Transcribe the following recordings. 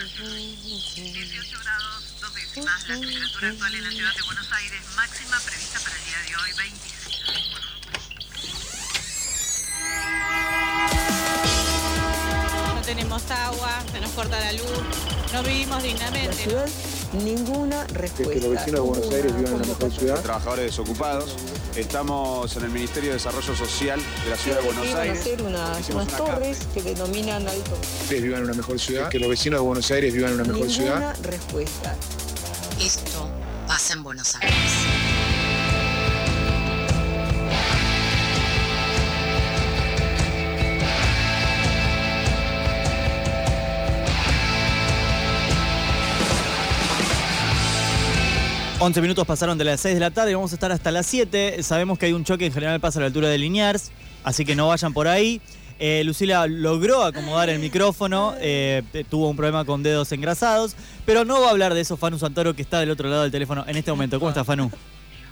18 grados, dos décimas. La temperatura actual en la ciudad de Buenos Aires, máxima prevista para el día de hoy, 26. No tenemos agua, se nos corta la luz, no vivimos dignamente. ¿no? ninguna que respuesta. los vecinos de Buenos Aires vivan en una mejor ciudad. trabajadores desocupados. Estamos en el Ministerio de Desarrollo Social de la Ciudad de Buenos Aires. hacer unas una torres que denominan alto. Ustedes vivan en una mejor ciudad. Que los vecinos de Buenos Aires vivan en una mejor Ninguna ciudad. respuesta. Esto pasa en Buenos Aires. 11 minutos pasaron de las 6 de la tarde y vamos a estar hasta las 7. Sabemos que hay un choque en general pasa a la altura de Liniers, así que no vayan por ahí. Eh, Lucila logró acomodar el micrófono, eh, tuvo un problema con dedos engrasados, pero no va a hablar de eso Fanu Santoro que está del otro lado del teléfono en este momento. ¿Cómo está Fanu?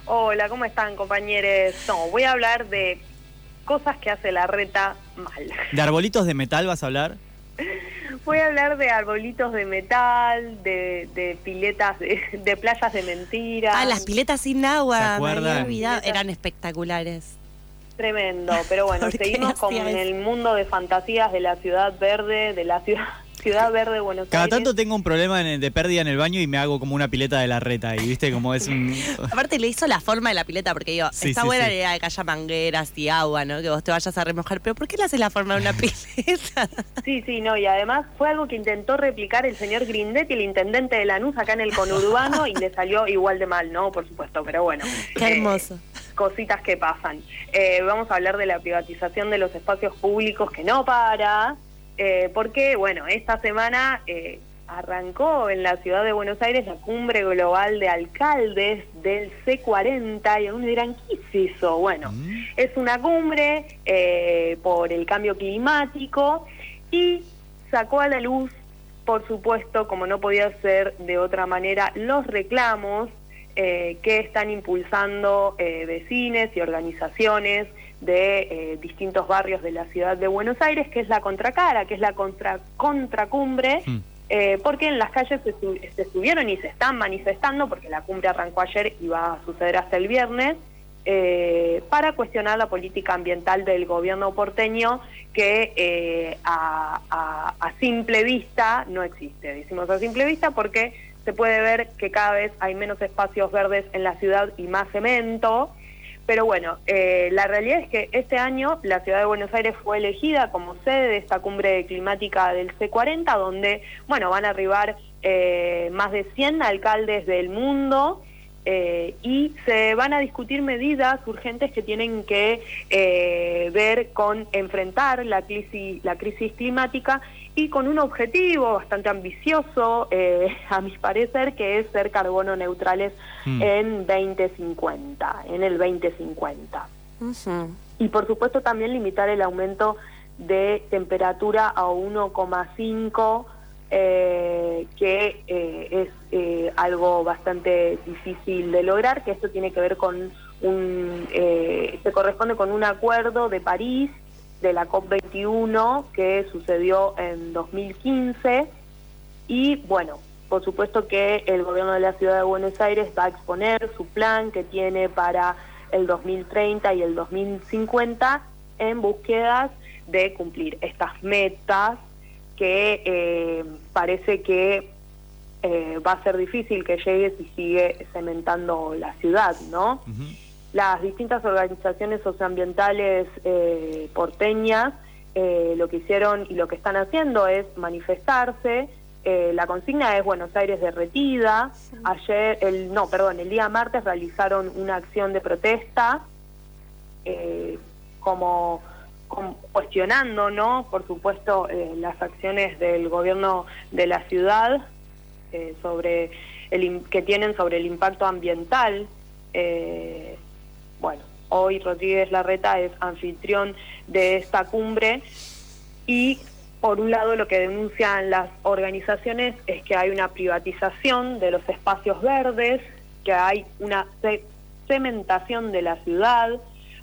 Hola, ¿cómo están compañeros? No, voy a hablar de cosas que hace la reta mal. ¿De arbolitos de metal vas a hablar? A hablar de arbolitos de metal, de, de piletas, de, de playas de mentira. Ah, las piletas sin ¿Se agua, me había olvidado. Eran espectaculares. Tremendo, pero bueno, ¿Por qué seguimos como en el mundo de fantasías de la ciudad verde, de la ciudad, ciudad verde de Buenos Cada Aires. tanto tengo un problema en- de pérdida en el baño y me hago como una pileta de la reta y viste como es un... Aparte le hizo la forma de la pileta, porque digo, Sí, está sí, buena sí. la idea de que haya mangueras y agua, ¿no? Que vos te vayas a remojar, pero ¿por qué le haces la forma de una pileta? Sí, sí, no, y además fue algo que intentó replicar el señor Grindetti, el intendente de Lanús, acá en el conurbano, y le salió igual de mal, ¿no? Por supuesto, pero bueno. Qué Eh, hermoso. cositas que pasan. Eh, vamos a hablar de la privatización de los espacios públicos que no para, eh, porque, bueno, esta semana eh, arrancó en la ciudad de Buenos Aires la cumbre global de alcaldes del C40 y algunos dirán, ¿qué es eso? Bueno, Mm. es una cumbre eh, por el cambio climático y sacó a la luz, por supuesto, como no podía ser de otra manera, los reclamos eh, que están impulsando eh, vecines y organizaciones de eh, distintos barrios de la ciudad de Buenos Aires, que es la contracara, que es la contra, contracumbre, Mm. eh, porque en las calles se, se estuvieron y se están manifestando, porque la cumbre arrancó ayer y va a suceder hasta el viernes, eh, para cuestionar la política ambiental del gobierno porteño que eh, a, a- a simple vista no existe. Decimos a simple vista porque se puede ver que cada vez hay menos espacios verdes en la ciudad y más cemento. Pero bueno, eh, la realidad es que este año la ciudad de Buenos Aires fue elegida como sede de esta cumbre climática del C40, donde, bueno, van a arribar eh, más de 100 alcaldes del mundo eh, y se van a discutir medidas urgentes que tienen que eh, ver con enfrentar la crisis, la crisis climática y con un objetivo bastante ambicioso, eh, a mi parecer, que es ser carbono neutrales Mm. en 2050, en el 2050. Ujú. Y por supuesto también limitar el aumento de temperatura a 1,5, eh, que eh, es eh, algo bastante difícil de lograr, que esto tiene que ver con un, eh, se corresponde con un acuerdo de París de la COP21 que sucedió en 2015 y bueno, por supuesto que el gobierno de la ciudad de Buenos Aires va a exponer su plan que tiene para el 2030 y el 2050 en búsquedas de cumplir estas metas que eh, parece que eh, va a ser difícil que llegue si sigue cementando la ciudad, ¿no? Las distintas organizaciones socioambientales eh, porteñas eh, lo que hicieron y lo que están haciendo es manifestarse. Eh, la consigna es Buenos Aires derretida. Ayer, el no, perdón, el día martes realizaron una acción de protesta eh, como, como cuestionando, ¿no? Por supuesto, eh, las acciones del gobierno de la ciudad eh, sobre el que tienen sobre el impacto ambiental. Eh, bueno, hoy Rodríguez Larreta es anfitrión de esta cumbre y por un lado lo que denuncian las organizaciones es que hay una privatización de los espacios verdes, que hay una ce- cementación de la ciudad,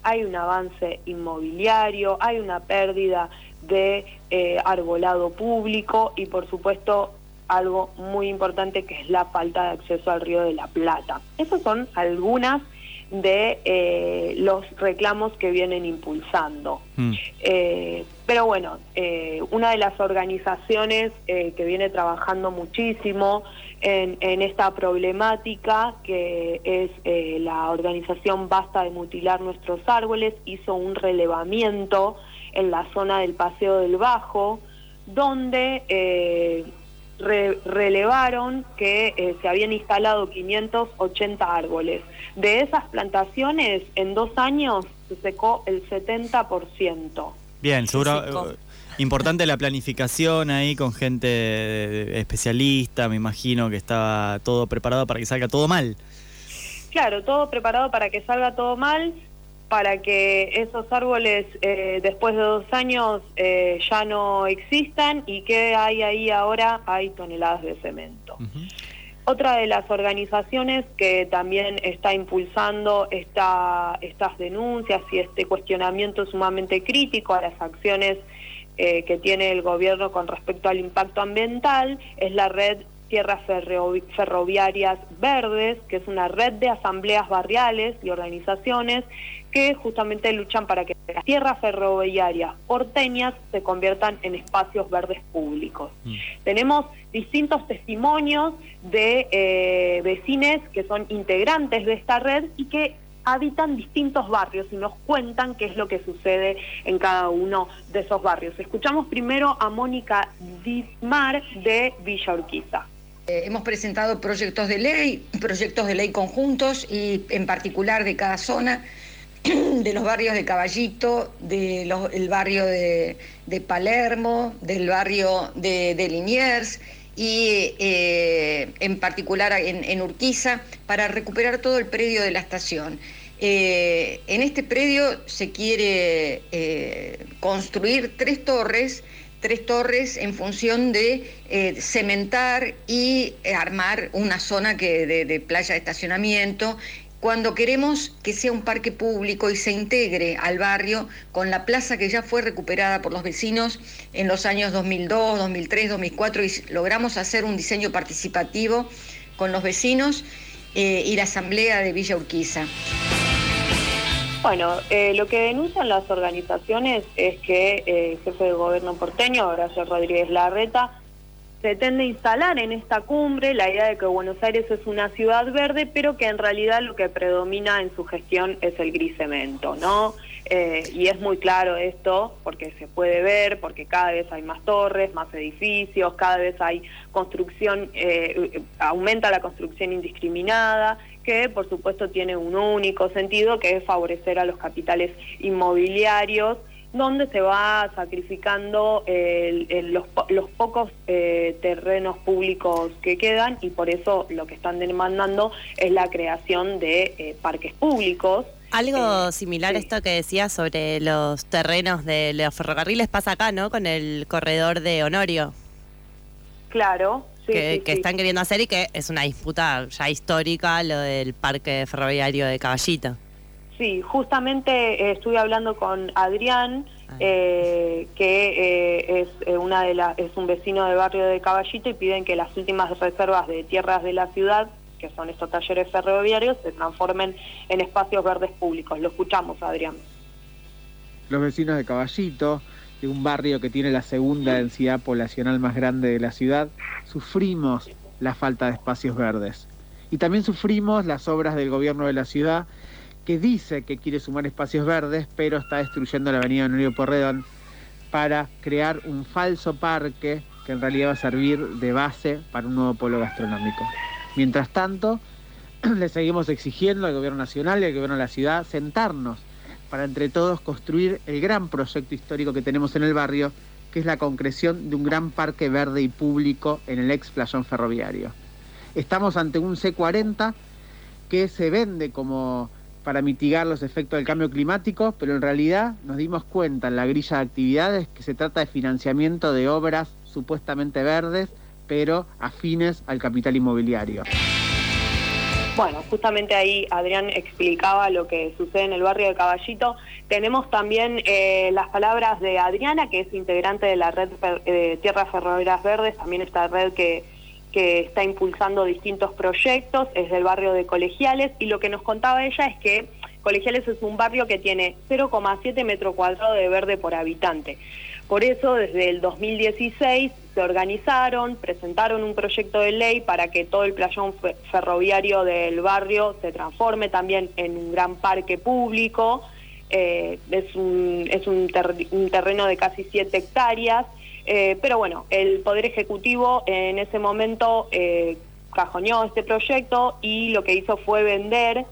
hay un avance inmobiliario, hay una pérdida de eh, arbolado público y por supuesto algo muy importante que es la falta de acceso al río de la Plata. Esas son algunas de eh, los reclamos que vienen impulsando. Mm. Eh, pero bueno, eh, una de las organizaciones eh, que viene trabajando muchísimo en, en esta problemática, que es eh, la organización Basta de Mutilar Nuestros Árboles, hizo un relevamiento en la zona del Paseo del Bajo, donde eh, re- relevaron que eh, se habían instalado 580 árboles. De esas plantaciones, en dos años se secó el 70%. Bien, seguro. eh, Importante la planificación ahí con gente eh, especialista, me imagino que estaba todo preparado para que salga todo mal. Claro, todo preparado para que salga todo mal, para que esos árboles eh, después de dos años eh, ya no existan y que hay ahí ahora hay toneladas de cemento. Otra de las organizaciones que también está impulsando esta, estas denuncias y este cuestionamiento sumamente crítico a las acciones eh, que tiene el gobierno con respecto al impacto ambiental es la red Tierras Ferro- Ferroviarias Verdes, que es una red de asambleas barriales y organizaciones que justamente luchan para que las tierras ferroviarias porteñas se conviertan en espacios verdes públicos. Tenemos distintos testimonios de eh, vecines que son integrantes de esta red y que habitan distintos barrios y nos cuentan qué es lo que sucede en cada uno de esos barrios. Escuchamos primero a Mónica Dismar de Villa Urquiza. Eh, hemos presentado proyectos de ley, proyectos de ley conjuntos y en particular de cada zona, de los barrios de Caballito, del barrio de, de Palermo, del barrio de, de Liniers y eh, en particular en, en Urquiza, para recuperar todo el predio de la estación. Eh, en este predio se quiere eh, construir tres torres, tres torres en función de cementar y armar una zona que, de playa de estacionamiento cuando queremos que sea un parque público y se integre al barrio con la plaza que ya fue recuperada por los vecinos en los años 2002, 2003, 2004 y logramos hacer un diseño participativo con los vecinos eh, y la asamblea de Villa Urquiza. Bueno, eh, lo que denuncian las organizaciones es que eh, el jefe de gobierno porteño, Horacio Rodríguez Larreta, pretende instalar en esta cumbre la idea de que Buenos Aires es una ciudad verde, pero que en realidad lo que predomina en su gestión es el gris cemento, ¿no? Eh, y es muy claro esto porque se puede ver, porque cada vez hay más torres, más edificios, cada vez hay construcción, eh, aumenta la construcción indiscriminada, que por supuesto tiene un único sentido, que es favorecer a los capitales inmobiliarios donde se va sacrificando el- el- los, los pocos eh, terrenos públicos que quedan y por eso lo que están demandando es la creación de eh, parques públicos. Algo Eh, similar a esto que decía sobre los terrenos de los ferrocarriles pasa acá, ¿no? Con el corredor de Honorio, Claro, sí, que, sí, que están queriendo hacer y que es una disputa ya histórica, lo del parque ferroviario de Caballito. Sí, justamente eh, estuve hablando con Adrián, Ah. eh, que eh, es eh, una de las es un vecino del barrio de Caballito y piden que las últimas reservas de tierras de la ciudad, que son estos talleres ferroviarios, se transformen en espacios verdes públicos. Lo escuchamos, Adrián. los vecinos de Caballito, de un barrio que tiene la segunda densidad poblacional más grande de la ciudad, sufrimos la falta de espacios verdes. Y también sufrimos las obras del gobierno de la ciudad, que dice que quiere sumar espacios verdes, pero está destruyendo la avenida Honorio Porredón para crear un falso parque que en realidad va a servir de base para un nuevo polo gastronómico. Mientras tanto, le seguimos exigiendo al gobierno nacional y al gobierno de la ciudad sentarnos para entre todos construir el gran proyecto histórico que tenemos en el barrio, que es la concreción de un gran parque verde y público en el ex playón ferroviario. Estamos ante un C40 que se vende como para mitigar los efectos del cambio climático, pero en realidad nos dimos cuenta en la grilla de actividades que se trata de financiamiento de obras supuestamente verdes, pero afines al capital inmobiliario. Bueno, justamente ahí Adrián explicaba lo que sucede en el barrio de Caballito. Tenemos también eh, las palabras de Adriana, que es integrante de la red Fer- eh, Tierras Ferroviarias Verdes, también esta red que, que está impulsando distintos proyectos, es del barrio de Colegiales, y lo que nos contaba ella es que Colegiales es un barrio que tiene 0,7 metro cuadrado de verde por habitante. Por eso, desde el 2016 se organizaron, presentaron un proyecto de ley para que todo el playón ferroviario del barrio se transforme también en un gran parque público. Eh, es un, es un, terreno de casi 7 hectáreas, eh, pero bueno, el Poder Ejecutivo en ese momento eh, cajoneó este proyecto y lo que hizo fue vender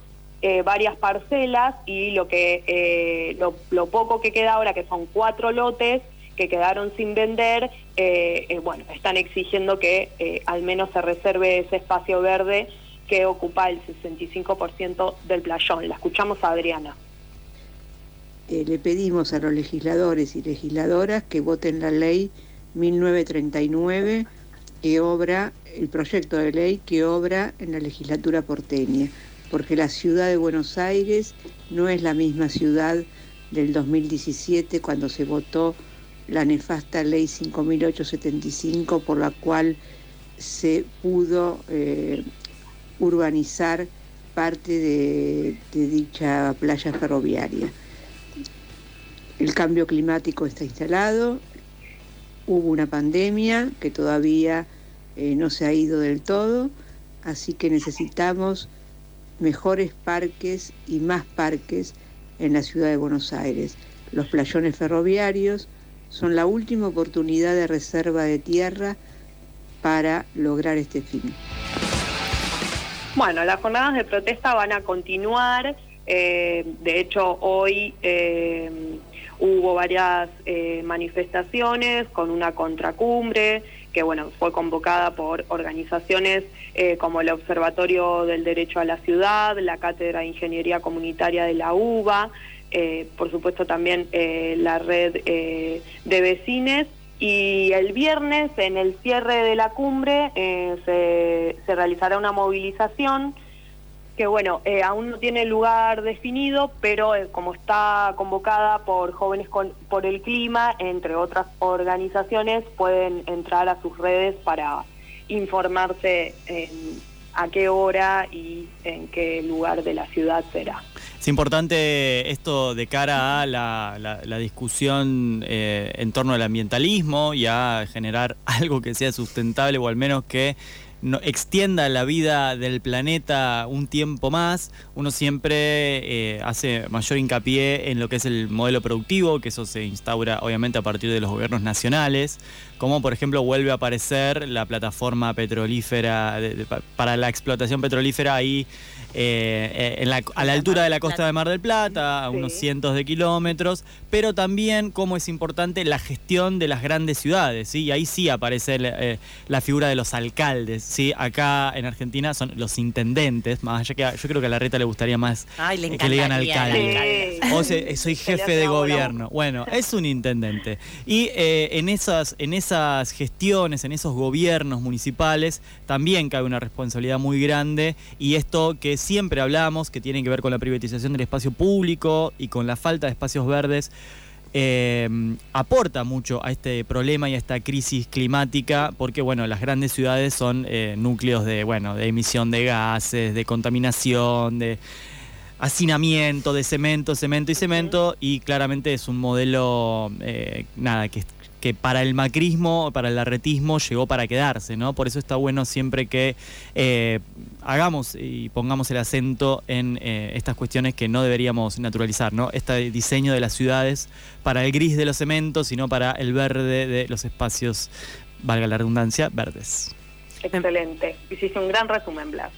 varias parcelas y lo, que, lo, lo poco que queda ahora, que son cuatro lotes, que quedaron sin vender, eh, eh, bueno, están exigiendo que eh, al menos se reserve ese espacio verde que ocupa el 65% del playón. La escuchamos a Adriana. Le pedimos a los legisladores y legisladoras que voten la ley 1939 que obra, el proyecto de ley que obra en la legislatura porteña, porque la ciudad de Buenos Aires no es la misma ciudad del 2017 cuando se votó la nefasta ley 5875 por la cual se pudo eh, urbanizar parte de, dicha playa ferroviaria. El cambio climático está instalado, hubo una pandemia que todavía eh, no se ha ido del todo, así que necesitamos mejores parques y más parques en la ciudad de Buenos Aires. Los playones ferroviarios, son la última oportunidad de reserva de tierra para lograr este fin. Bueno, las jornadas de protesta van a continuar. Eh, de hecho, hoy eh, hubo varias eh, manifestaciones con una contracumbre que bueno, fue convocada por organizaciones como el Observatorio del Derecho a la Ciudad, la Cátedra de Ingeniería Comunitaria de la UBA, eh, por supuesto también eh, la red eh, de vecines. Y el viernes, en el cierre de la cumbre, se, realizará una movilización que, bueno, aún no tiene lugar definido, pero como está convocada por Jóvenes por el Clima, entre otras organizaciones, pueden entrar a sus redes para informarse en a qué hora y en qué lugar de la ciudad será. Es importante esto de cara a la, discusión eh, en torno al ambientalismo y a generar algo que sea sustentable o al menos que no, extienda la vida del planeta un tiempo más, uno siempre eh, hace mayor hincapié en lo que es el modelo productivo, que eso se instaura obviamente a partir de los gobiernos nacionales, como por ejemplo vuelve a aparecer la plataforma petrolífera para la explotación petrolífera ahí eh, eh, a la altura de la costa de Mar del Plata, a unos cientos de kilómetros, pero también como es importante la gestión de las grandes ciudades, ¿sí? y ahí sí aparece eh, la figura de los alcaldes, ¿sí? acá en Argentina son los intendentes, más allá que yo creo que a la reta le gustaría más que le digan alcalde. O soy jefe de gobierno. Bueno, es un intendente. Y en, esas, en esas gestiones, en esos gobiernos municipales, también cabe una responsabilidad muy grande y esto que es siempre hablamos, que tienen que ver con la privatización del espacio público y con la falta de espacios verdes, eh, aporta mucho a este problema y a esta crisis climática, porque bueno, las grandes ciudades son eh, núcleos de, bueno, de emisión de gases, de contaminación, de hacinamiento, de cemento, cemento y cemento, y claramente es un modelo, eh, nada, que, que para el macrismo, para el arretismo llegó para quedarse, ¿no? Por eso está bueno siempre que eh, hagamos y pongamos el acento en eh, estas cuestiones que no deberíamos naturalizar, ¿no? Este diseño de las ciudades para el gris de los cementos, sino para el verde de los espacios, valga la redundancia, verdes. Excelente. Hiciste un gran resumen, Blas.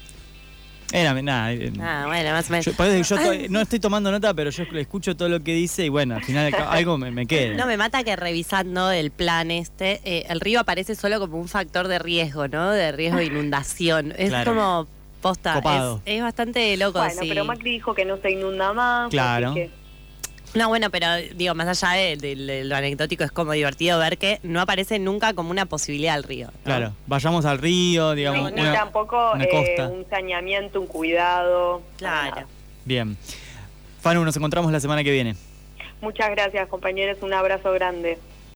Era, nada. Eh, ah, bueno, más o menos. Yo, no estoy tomando nota, pero yo escucho todo lo que dice y bueno, al final algo me, queda. No, me mata que revisando el plan este, eh, el río aparece solo como un factor de riesgo, ¿no? De riesgo de inundación. Es como posta. Es, bastante loco. Bueno, pero Macri dijo que no se inunda más. Claro. No, bueno, pero digo, más allá de, lo anecdótico, es como divertido ver que no aparece nunca como una posibilidad al río. Claro, vayamos al río, digamos. Ni, tampoco eh, un saneamiento, un cuidado. Claro. Bien. Fanu, nos encontramos la semana que viene. Muchas gracias, compañeros. Un abrazo grande.